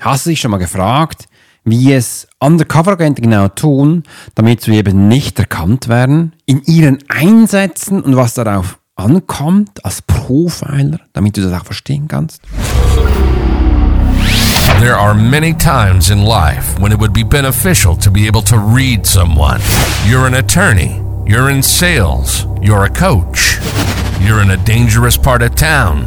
Hast du dich schon mal gefragt, wie es Undercover-Agenten genau tun, damit sie eben nicht erkannt werden, in ihren Einsätzen und was darauf ankommt als Profiler, damit du das auch verstehen kannst? There are many times in life when it would be beneficial to be able to read someone. You're an attorney, you're in sales, you're a coach, you're in a dangerous part of town,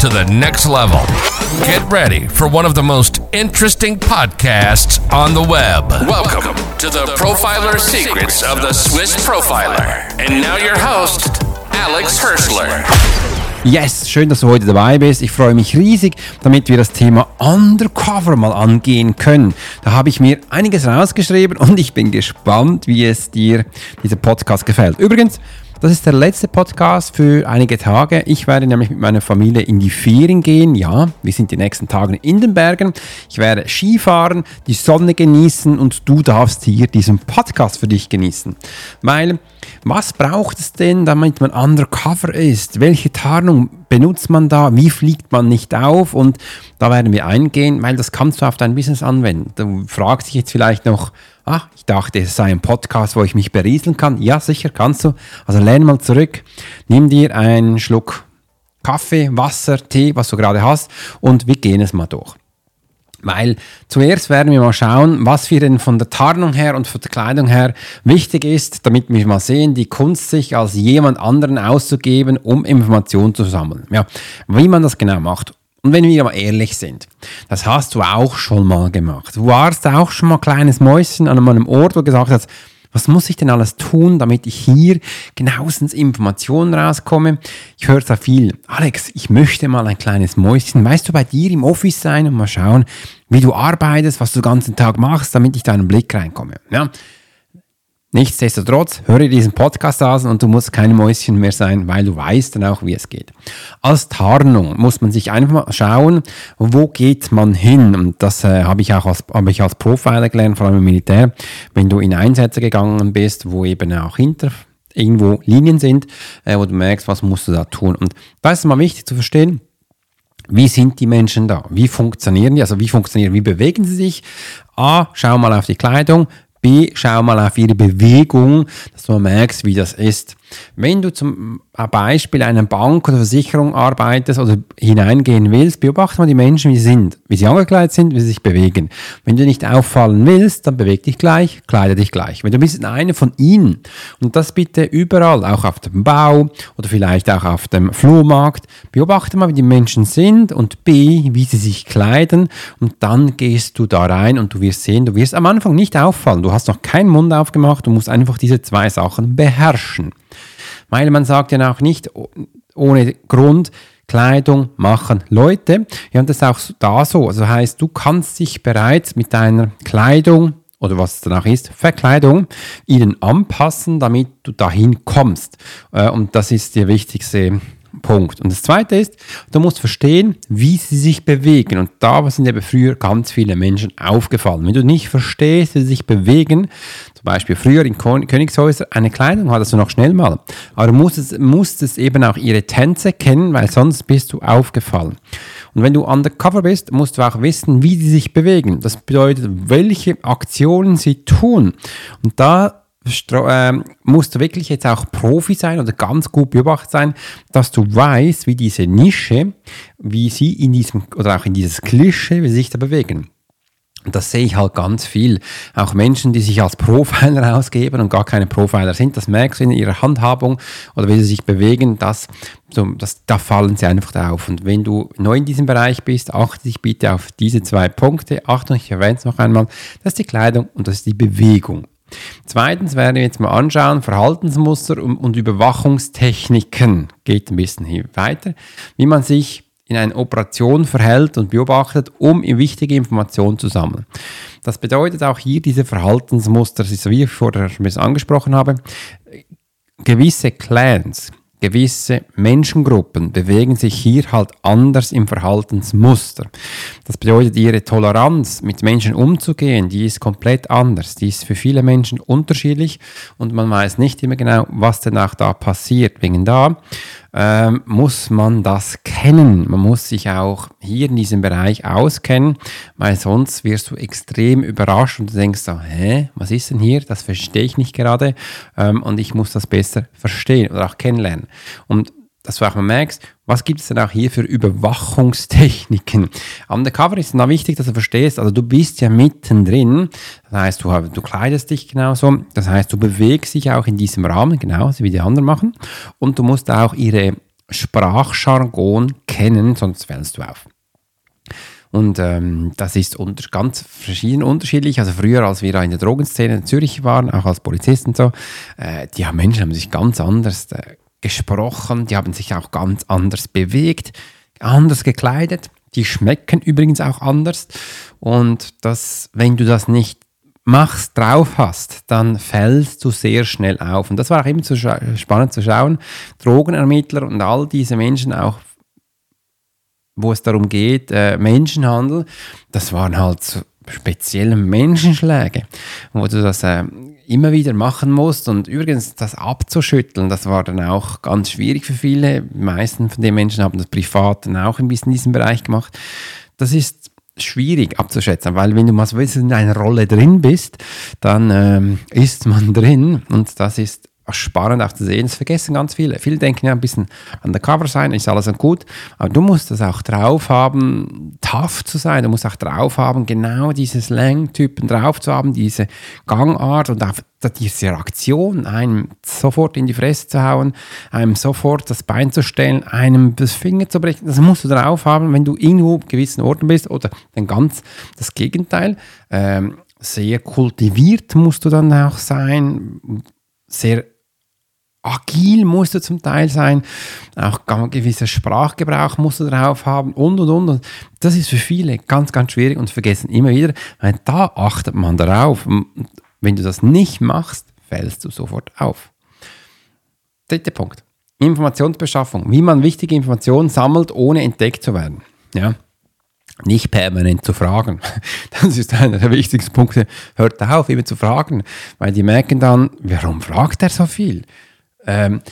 to the next level. Get ready for one of the most interesting podcasts on the web. Welcome to the Profiler Secrets of the Swiss Profiler. And now your host, Alex Hirschler. Yes, schön, dass du heute dabei bist. Ich freue mich riesig, damit wir das Thema Undercover mal angehen können. Da habe ich mir einiges rausgeschrieben und ich bin gespannt, wie es dir dieser Podcast gefällt. Übrigens, das ist der letzte Podcast für einige Tage. Ich werde nämlich mit meiner Familie in die Ferien gehen. Ja, wir sind die nächsten Tage in den Bergen. Ich werde Skifahren, die Sonne genießen und du darfst hier diesen Podcast für dich genießen. Weil, was braucht es denn, damit man undercover ist? Welche Tarnung benutzt man da? Wie fliegt man nicht auf? Und da werden wir eingehen, weil das kannst du auf dein Business anwenden. Du fragst dich jetzt vielleicht noch, Ah, ich dachte, es sei ein Podcast, wo ich mich berieseln kann. Ja, sicher kannst du. Also lehn mal zurück, nimm dir einen Schluck Kaffee, Wasser, Tee, was du gerade hast und wir gehen es mal durch. Weil zuerst werden wir mal schauen, was wir denn von der Tarnung her und von der Kleidung her wichtig ist, damit wir mal sehen, die Kunst sich als jemand anderen auszugeben, um Informationen zu sammeln. Ja, wie man das genau macht. Und wenn wir mal ehrlich sind, das hast du auch schon mal gemacht. Du warst auch schon mal ein kleines Mäuschen an einem Ort, wo du gesagt hast, was muss ich denn alles tun, damit ich hier genauestens Informationen rauskomme? Ich höre da viel. Alex, ich möchte mal ein kleines Mäuschen, weißt du, bei dir im Office sein und mal schauen, wie du arbeitest, was du den ganzen Tag machst, damit ich da einen Blick reinkomme. Ja? Nichtsdestotrotz, höre diesen Podcast an und du musst kein Mäuschen mehr sein, weil du weißt dann auch, wie es geht. Als Tarnung muss man sich einfach mal schauen, wo geht man hin? Und das äh, habe ich auch als, hab ich als Profiler gelernt, vor allem im Militär. Wenn du in Einsätze gegangen bist, wo eben auch hinter irgendwo Linien sind, äh, wo du merkst, was musst du da tun. Und da ist es mal wichtig zu verstehen, wie sind die Menschen da? Wie funktionieren die? Also wie funktionieren, wie bewegen sie sich? A, schau mal auf die Kleidung. B, schau mal auf ihre Bewegung, dass du merkst, wie das ist. Wenn du zum Beispiel einer Bank oder Versicherung arbeitest oder hineingehen willst, beobachte mal die Menschen, wie sie sind, wie sie angekleidet sind, wie sie sich bewegen. Wenn du nicht auffallen willst, dann beweg dich gleich, kleide dich gleich. Wenn du bist einer von ihnen und das bitte überall, auch auf dem Bau oder vielleicht auch auf dem Flohmarkt, beobachte mal, wie die Menschen sind und B, wie sie sich kleiden und dann gehst du da rein und du wirst sehen, du wirst am Anfang nicht auffallen. Du hast noch keinen Mund aufgemacht, du musst einfach diese zwei Sachen beherrschen. Weil man sagt ja auch nicht ohne Grund, Kleidung machen Leute. Ja, und das ist auch da so. Also heißt, du kannst dich bereits mit deiner Kleidung oder was es danach ist, Verkleidung, ihnen anpassen, damit du dahin kommst. Äh, und das ist der wichtigste Punkt. Und das zweite ist, du musst verstehen, wie sie sich bewegen. Und da sind eben früher ganz viele Menschen aufgefallen. Wenn du nicht verstehst, wie sie sich bewegen, zum Beispiel früher in Königshäusern, eine Kleidung hattest du noch schnell mal. Aber du musstest, musstest eben auch ihre Tänze kennen, weil sonst bist du aufgefallen. Und wenn du undercover bist, musst du auch wissen, wie sie sich bewegen. Das bedeutet, welche Aktionen sie tun. Und da äh, musst du wirklich jetzt auch Profi sein oder ganz gut beobachtet sein, dass du weißt, wie diese Nische, wie sie in diesem oder auch in dieses Klischee, wie sie sich da bewegen. Und das sehe ich halt ganz viel. Auch Menschen, die sich als Profiler ausgeben und gar keine Profiler sind, das merkst du in ihrer Handhabung oder wie sie sich bewegen, das, das, da fallen sie einfach auf. Und wenn du neu in diesem Bereich bist, achte dich bitte auf diese zwei Punkte. Achtung, ich erwähne es noch einmal. Das ist die Kleidung und das ist die Bewegung. Zweitens werden wir jetzt mal anschauen, Verhaltensmuster und, und Überwachungstechniken. Geht ein bisschen hier weiter. Wie man sich in einer Operation verhält und beobachtet, um wichtige Informationen zu sammeln. Das bedeutet auch hier diese Verhaltensmuster, das ist, wie ich vorher schon ein bisschen angesprochen habe, gewisse Clans, gewisse Menschengruppen bewegen sich hier halt anders im Verhaltensmuster. Das bedeutet, ihre Toleranz mit Menschen umzugehen, die ist komplett anders. Die ist für viele Menschen unterschiedlich und man weiß nicht immer genau, was denn auch da passiert. Wegen da ähm, muss man das kennen. Man muss sich auch hier in diesem Bereich auskennen, weil sonst wirst du extrem überrascht und du denkst so, hä, was ist denn hier? Das verstehe ich nicht gerade ähm, und ich muss das besser verstehen oder auch kennenlernen. Und dass du auch mal merkst, was gibt es denn auch hier für Überwachungstechniken? Undercover ist dann wichtig, dass du verstehst, also du bist ja mittendrin, das heißt, du, du kleidest dich genauso, das heißt, du bewegst dich auch in diesem Rahmen, genauso wie die anderen machen, und du musst auch ihre Sprachjargon kennen, sonst fällst du auf. Und ähm, das ist unter, ganz verschieden unterschiedlich. Also früher, als wir in der Drogenszene in Zürich waren, auch als Polizisten so, äh, die Menschen haben sich ganz anders äh, gesprochen, die haben sich auch ganz anders bewegt, anders gekleidet. Die schmecken übrigens auch anders. Und das, wenn du das nicht machst, drauf hast, dann fällst du sehr schnell auf. Und das war auch immer zu spannend zu schauen. Drogenermittler und all diese Menschen auch wo es darum geht, äh, Menschenhandel, das waren halt so spezielle Menschenschläge, wo du das äh, immer wieder machen musst. Und übrigens, das abzuschütteln, das war dann auch ganz schwierig für viele. Die meisten von den Menschen haben das privat dann auch ein bisschen in diesem Bereich gemacht. Das ist schwierig abzuschätzen, weil wenn du mal in einer Rolle drin bist, dann ähm, ist man drin und das ist spannend auch zu sehen. Das vergessen ganz viele. Viele denken ja ein bisschen undercover sein, ist alles gut. Aber du musst das auch drauf haben, tough zu sein. Du musst auch drauf haben, genau diese Slang-Typen drauf zu haben, diese Gangart und auch diese Reaktion, einem sofort in die Fresse zu hauen, einem sofort das Bein zu stellen, einem das Finger zu brechen. Das musst du drauf haben, wenn du irgendwo gewissen Orten bist oder dann ganz das Gegenteil. Ähm, sehr kultiviert musst du dann auch sein, sehr agil musst du zum Teil sein, auch ein gewisser Sprachgebrauch musst du drauf haben und und und. Das ist für viele ganz, ganz schwierig und vergessen immer wieder, weil da achtet man darauf. Wenn du das nicht machst, fällst du sofort auf. Dritter Punkt. Informationsbeschaffung. Wie man wichtige Informationen sammelt, ohne entdeckt zu werden. Ja. Nicht permanent zu fragen. Das ist einer der wichtigsten Punkte. Hört auf, immer zu fragen, weil die merken dann, warum fragt er so viel? Ähm,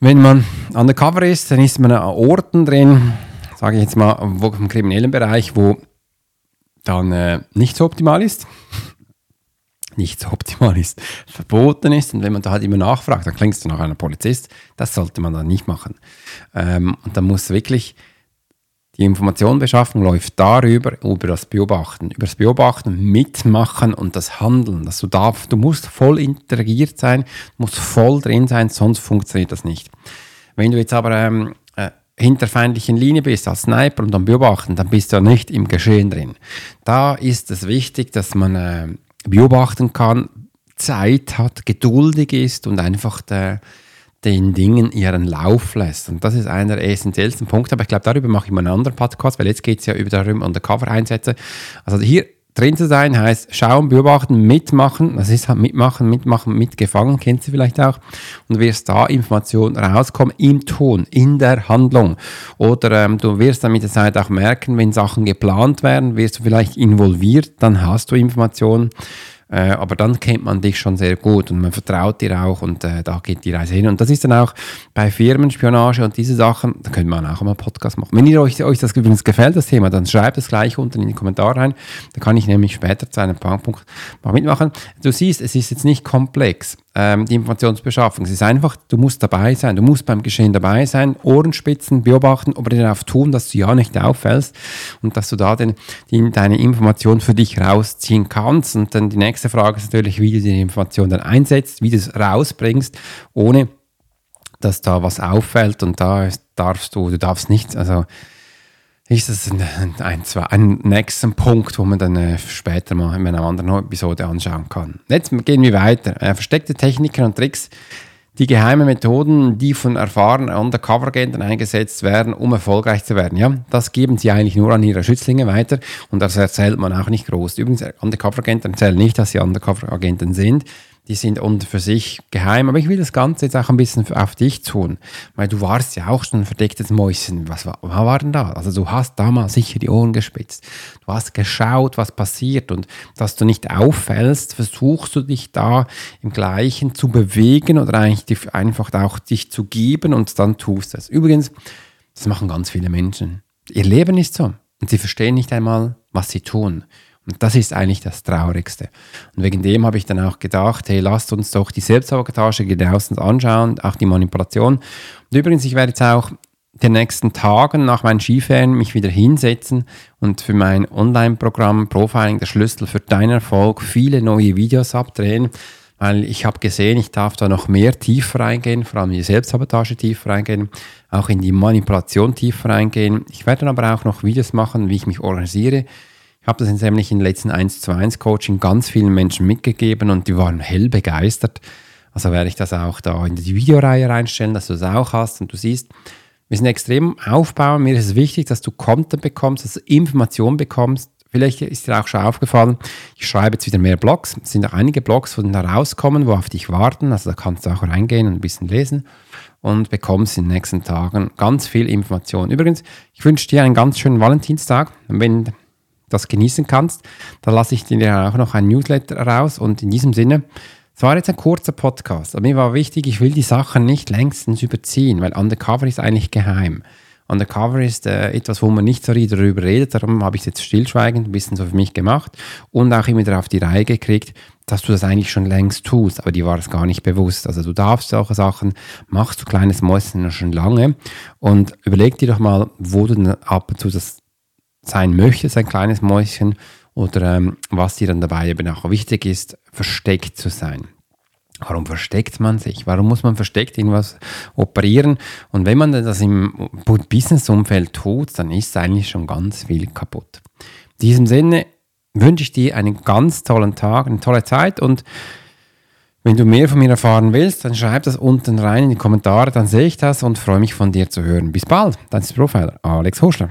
wenn man undercover ist, dann ist man an Orten drin, sage ich jetzt mal, wo, im kriminellen Bereich, wo dann äh, nicht so optimal ist. nicht so optimal ist, verboten ist. Und wenn man da halt immer nachfragt, dann klingst du nach einer Polizist. Das sollte man dann nicht machen. Ähm, und dann muss wirklich die Informationenbeschaffung läuft darüber, über das Beobachten, über das Beobachten, Mitmachen und das Handeln. Dass du, darfst, du musst voll interagiert sein, musst voll drin sein, sonst funktioniert das nicht. Wenn du jetzt aber ähm, äh, hinter feindlichen Linie bist als Sniper und am Beobachten, dann bist du ja nicht im Geschehen drin. Da ist es wichtig, dass man äh, beobachten kann, Zeit hat, geduldig ist und einfach der den Dingen ihren Lauf lässt. Und das ist einer der essentiellsten Punkte. Aber ich glaube, darüber mache ich mal einen anderen Podcast, weil jetzt geht es ja über darum, Undercover-Einsätze. Also hier drin zu sein heißt schauen, beobachten, mitmachen. Das ist halt mitmachen, mitmachen, mitgefangen, kennst du vielleicht auch. Und wirst da Informationen rauskommen im Tun, in der Handlung. Oder ähm, du wirst dann mit der Zeit auch merken, wenn Sachen geplant werden, wirst du vielleicht involviert, dann hast du Informationen äh, aber dann kennt man dich schon sehr gut und man vertraut dir auch und äh, da geht die Reise hin. Und das ist dann auch bei Firmenspionage und diese Sachen, da könnte man auch mal einen Podcast machen. Wenn ihr euch, euch das übrigens gefällt, das Thema, dann schreibt es gleich unten in die Kommentare rein. Da kann ich nämlich später zu einem Punkt mal mitmachen. Du siehst, es ist jetzt nicht komplex ähm, die Informationsbeschaffung. Es ist einfach, du musst dabei sein, du musst beim Geschehen dabei sein, Ohrenspitzen beobachten, aber darauf tun, dass du ja nicht auffällst und dass du da den, die, deine Information für dich rausziehen kannst. Und dann die nächste Frage ist natürlich, wie du die Information dann einsetzt, wie du es rausbringst, ohne dass da was auffällt und da darfst du, du darfst nichts, also ist das ein, ein, zwei, ein nächsten Punkt, wo man dann äh, später mal in einer anderen Episode anschauen kann. Jetzt gehen wir weiter. Äh, versteckte Techniken und Tricks, die geheimen Methoden, die von erfahrenen Undercover-Agenten eingesetzt werden, um erfolgreich zu werden. Ja, das geben sie eigentlich nur an ihre Schützlinge weiter und das erzählt man auch nicht groß. Übrigens, Undercover-Agenten erzählen nicht, dass sie Undercover-Agenten sind die sind unter für sich geheim. Aber ich will das Ganze jetzt auch ein bisschen auf dich tun, weil du warst ja auch schon ein verdecktes Mäuschen. Was war, was war denn da? Also du hast damals sicher die Ohren gespitzt. Du hast geschaut, was passiert und dass du nicht auffällst, versuchst du dich da im Gleichen zu bewegen oder eigentlich einfach auch dich zu geben und dann tust du es. Übrigens, das machen ganz viele Menschen. Ihr Leben ist so und sie verstehen nicht einmal, was sie tun. Und das ist eigentlich das Traurigste. Und wegen dem habe ich dann auch gedacht, hey, lasst uns doch die Selbstsabotage genauestens anschauen, auch die Manipulation. Und übrigens, ich werde jetzt auch den nächsten Tagen nach meinen Skiferien mich wieder hinsetzen und für mein Online-Programm Profiling der Schlüssel für deinen Erfolg viele neue Videos abdrehen, weil ich habe gesehen, ich darf da noch mehr tiefer reingehen, vor allem in die Selbstsabotage tiefer reingehen, auch in die Manipulation tiefer reingehen. Ich werde dann aber auch noch Videos machen, wie ich mich organisiere, habe das nämlich in den letzten 1 zu 1 Coaching ganz vielen Menschen mitgegeben und die waren hell begeistert. Also werde ich das auch da in die Videoreihe reinstellen, dass du das auch hast und du siehst, wir sind extrem aufbauen. Mir ist es wichtig, dass du Content bekommst, dass du Informationen bekommst. Vielleicht ist dir auch schon aufgefallen, ich schreibe jetzt wieder mehr Blogs. Es sind auch einige Blogs, die da rauskommen, wo auf dich warten. Also da kannst du auch reingehen und ein bisschen lesen und bekommst in den nächsten Tagen ganz viel Information. Übrigens, ich wünsche dir einen ganz schönen Valentinstag. Wenn das genießen kannst. Da lasse ich dir auch noch ein Newsletter raus und in diesem Sinne, es war jetzt ein kurzer Podcast, aber mir war wichtig, ich will die Sachen nicht längstens überziehen, weil Undercover ist eigentlich geheim. Undercover ist äh, etwas, wo man nicht so darüber redet, darum habe ich es jetzt stillschweigend ein bisschen so für mich gemacht und auch immer wieder auf die Reihe gekriegt, dass du das eigentlich schon längst tust, aber die war es gar nicht bewusst. Also du darfst solche Sachen, machst du kleines Mäuschen schon lange und überleg dir doch mal, wo du ab und zu das sein möchtest, ein kleines Mäuschen, oder ähm, was dir dann dabei eben auch wichtig ist, versteckt zu sein. Warum versteckt man sich? Warum muss man versteckt irgendwas operieren? Und wenn man das im Business-Umfeld tut, dann ist eigentlich schon ganz viel kaputt. In diesem Sinne wünsche ich dir einen ganz tollen Tag, eine tolle Zeit und wenn du mehr von mir erfahren willst, dann schreib das unten rein in die Kommentare, dann sehe ich das und freue mich von dir zu hören. Bis bald, dein Profiler Alex Hoschler.